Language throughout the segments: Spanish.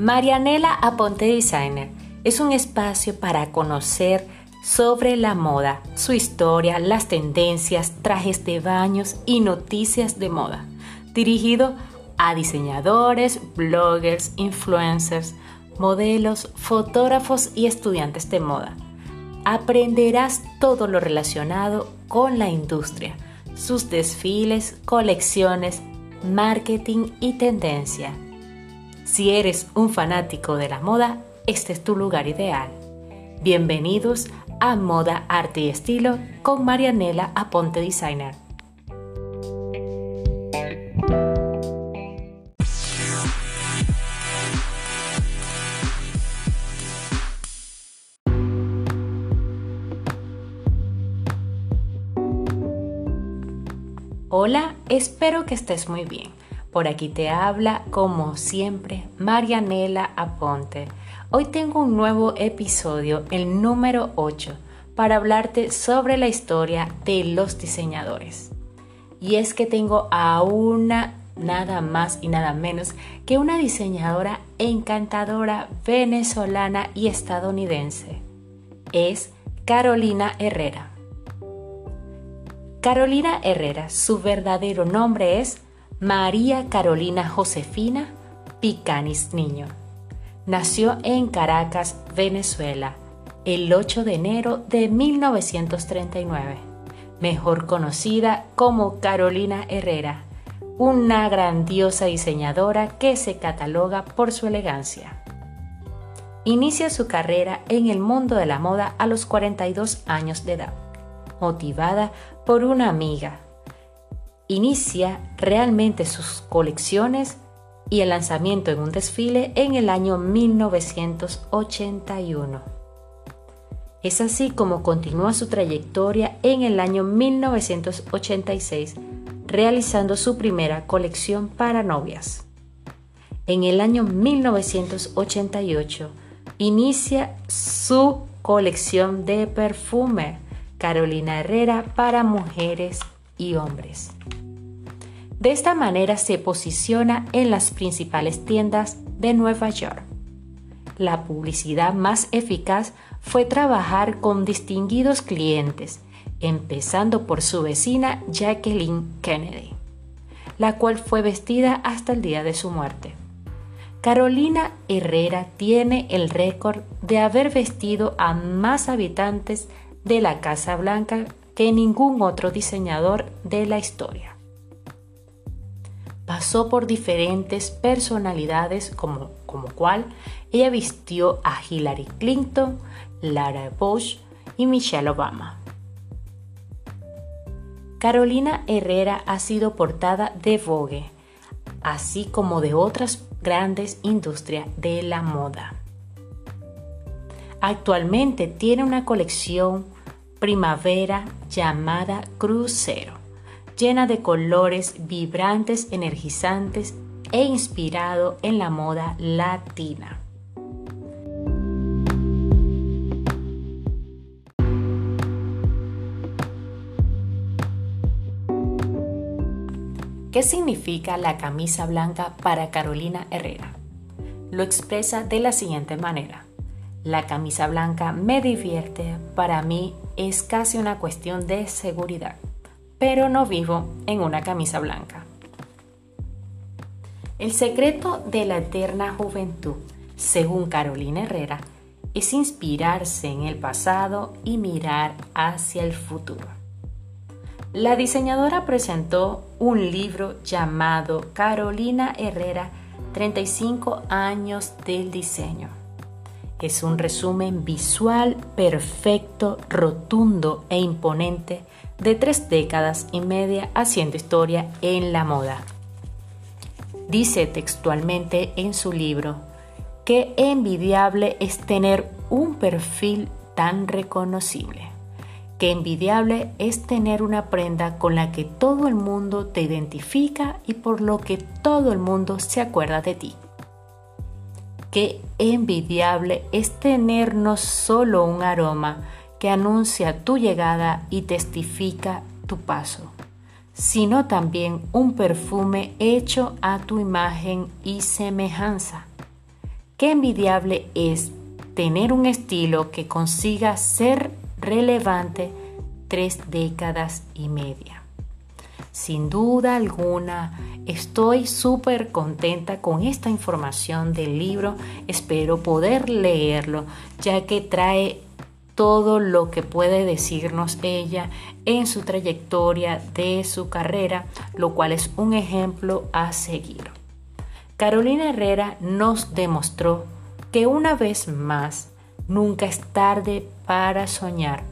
Marianela Aponte Designer es un espacio para conocer sobre la moda, su historia, las tendencias, trajes de baños y noticias de moda, dirigido a diseñadores, bloggers, influencers, modelos, fotógrafos y estudiantes de moda. Aprenderás todo lo relacionado con la industria, sus desfiles, colecciones, marketing y tendencia si eres un fanático de la moda, este es tu lugar ideal. Bienvenidos a Moda, Arte y Estilo con Marianela Aponte Designer. Hola, espero que estés muy bien. Por aquí te habla, como siempre, Marianela Aponte. Hoy tengo un nuevo episodio, el número 8, para hablarte sobre la historia de los diseñadores. Y es que tengo a una nada más y nada menos que una diseñadora encantadora venezolana y estadounidense. Es Carolina Herrera. Carolina Herrera, su verdadero nombre es María Carolina Josefina Picanis Niño. Nació en Caracas, Venezuela, el 8 de enero de 1939, mejor conocida como Carolina Herrera, una grandiosa diseñadora que se cataloga por su elegancia. Inicia su carrera en el mundo de la moda a los 42 años de edad, motivada por una amiga, inicia realmente sus colecciones y el lanzamiento en un desfile en el año 1981. Es así como continúa su trayectoria en el año 1986, realizando su primera colección para novias. En el año 1988 inicia su colección de perfume Carolina Herrera para mujeres y hombres. De esta manera se posiciona en las principales tiendas de Nueva York. La publicidad más eficaz fue trabajar con distinguidos clientes, empezando por su vecina Jacqueline Kennedy, la cual fue vestida hasta el día de su muerte. Carolina Herrera tiene el récord de haber vestido a más habitantes de la Casa Blanca que ningún otro diseñador de la historia pasó por diferentes personalidades como, como cual ella vistió a Hillary Clinton, Lara Bush y Michelle Obama. Carolina Herrera ha sido portada de Vogue, así como de otras grandes industrias de la moda. Actualmente tiene una colección primavera llamada Crucero llena de colores vibrantes, energizantes e inspirado en la moda latina. ¿Qué significa la camisa blanca para Carolina Herrera? Lo expresa de la siguiente manera. La camisa blanca me divierte, para mí es casi una cuestión de seguridad pero no vivo en una camisa blanca. El secreto de la eterna juventud, según Carolina Herrera, es inspirarse en el pasado y mirar hacia el futuro. La diseñadora presentó un libro llamado Carolina Herrera 35 años del diseño. Es un resumen visual perfecto, rotundo e imponente de tres décadas y media haciendo historia en la moda. Dice textualmente en su libro, que envidiable es tener un perfil tan reconocible. Que envidiable es tener una prenda con la que todo el mundo te identifica y por lo que todo el mundo se acuerda de ti. Qué envidiable es tener no solo un aroma, que anuncia tu llegada y testifica tu paso, sino también un perfume hecho a tu imagen y semejanza. qué envidiable es tener un estilo que consiga ser relevante tres décadas y media. Sin duda alguna, estoy súper contenta con esta información del libro. Espero poder leerlo, ya que trae todo lo que puede decirnos ella en su trayectoria de su carrera, lo cual es un ejemplo a seguir. Carolina Herrera nos demostró que una vez más nunca es tarde para soñar.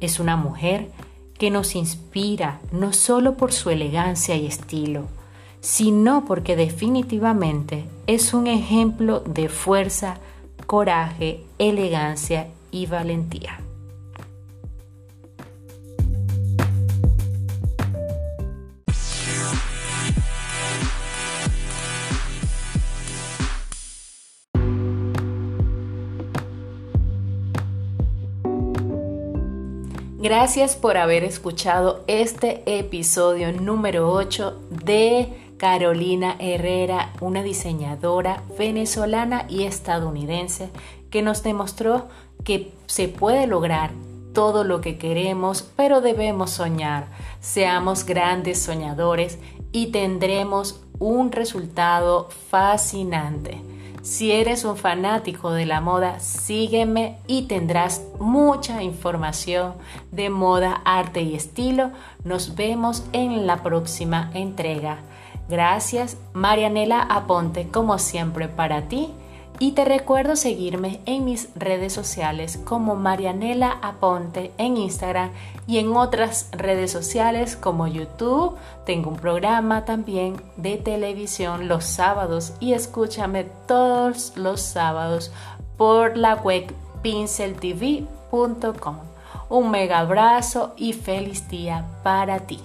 Es una mujer que nos inspira no solo por su elegancia y estilo, sino porque definitivamente es un ejemplo de fuerza, coraje, elegancia y valentía. Gracias por haber escuchado este episodio número 8 de Carolina Herrera, una diseñadora venezolana y estadounidense que nos demostró que se puede lograr todo lo que queremos, pero debemos soñar. Seamos grandes soñadores y tendremos un resultado fascinante. Si eres un fanático de la moda, sígueme y tendrás mucha información de moda, arte y estilo. Nos vemos en la próxima entrega. Gracias, Marianela Aponte, como siempre para ti y te recuerdo seguirme en mis redes sociales como Marianela Aponte en Instagram y en otras redes sociales como YouTube. Tengo un programa también de televisión los sábados y escúchame todos los sábados por la web pinceltv.com. Un mega abrazo y feliz día para ti.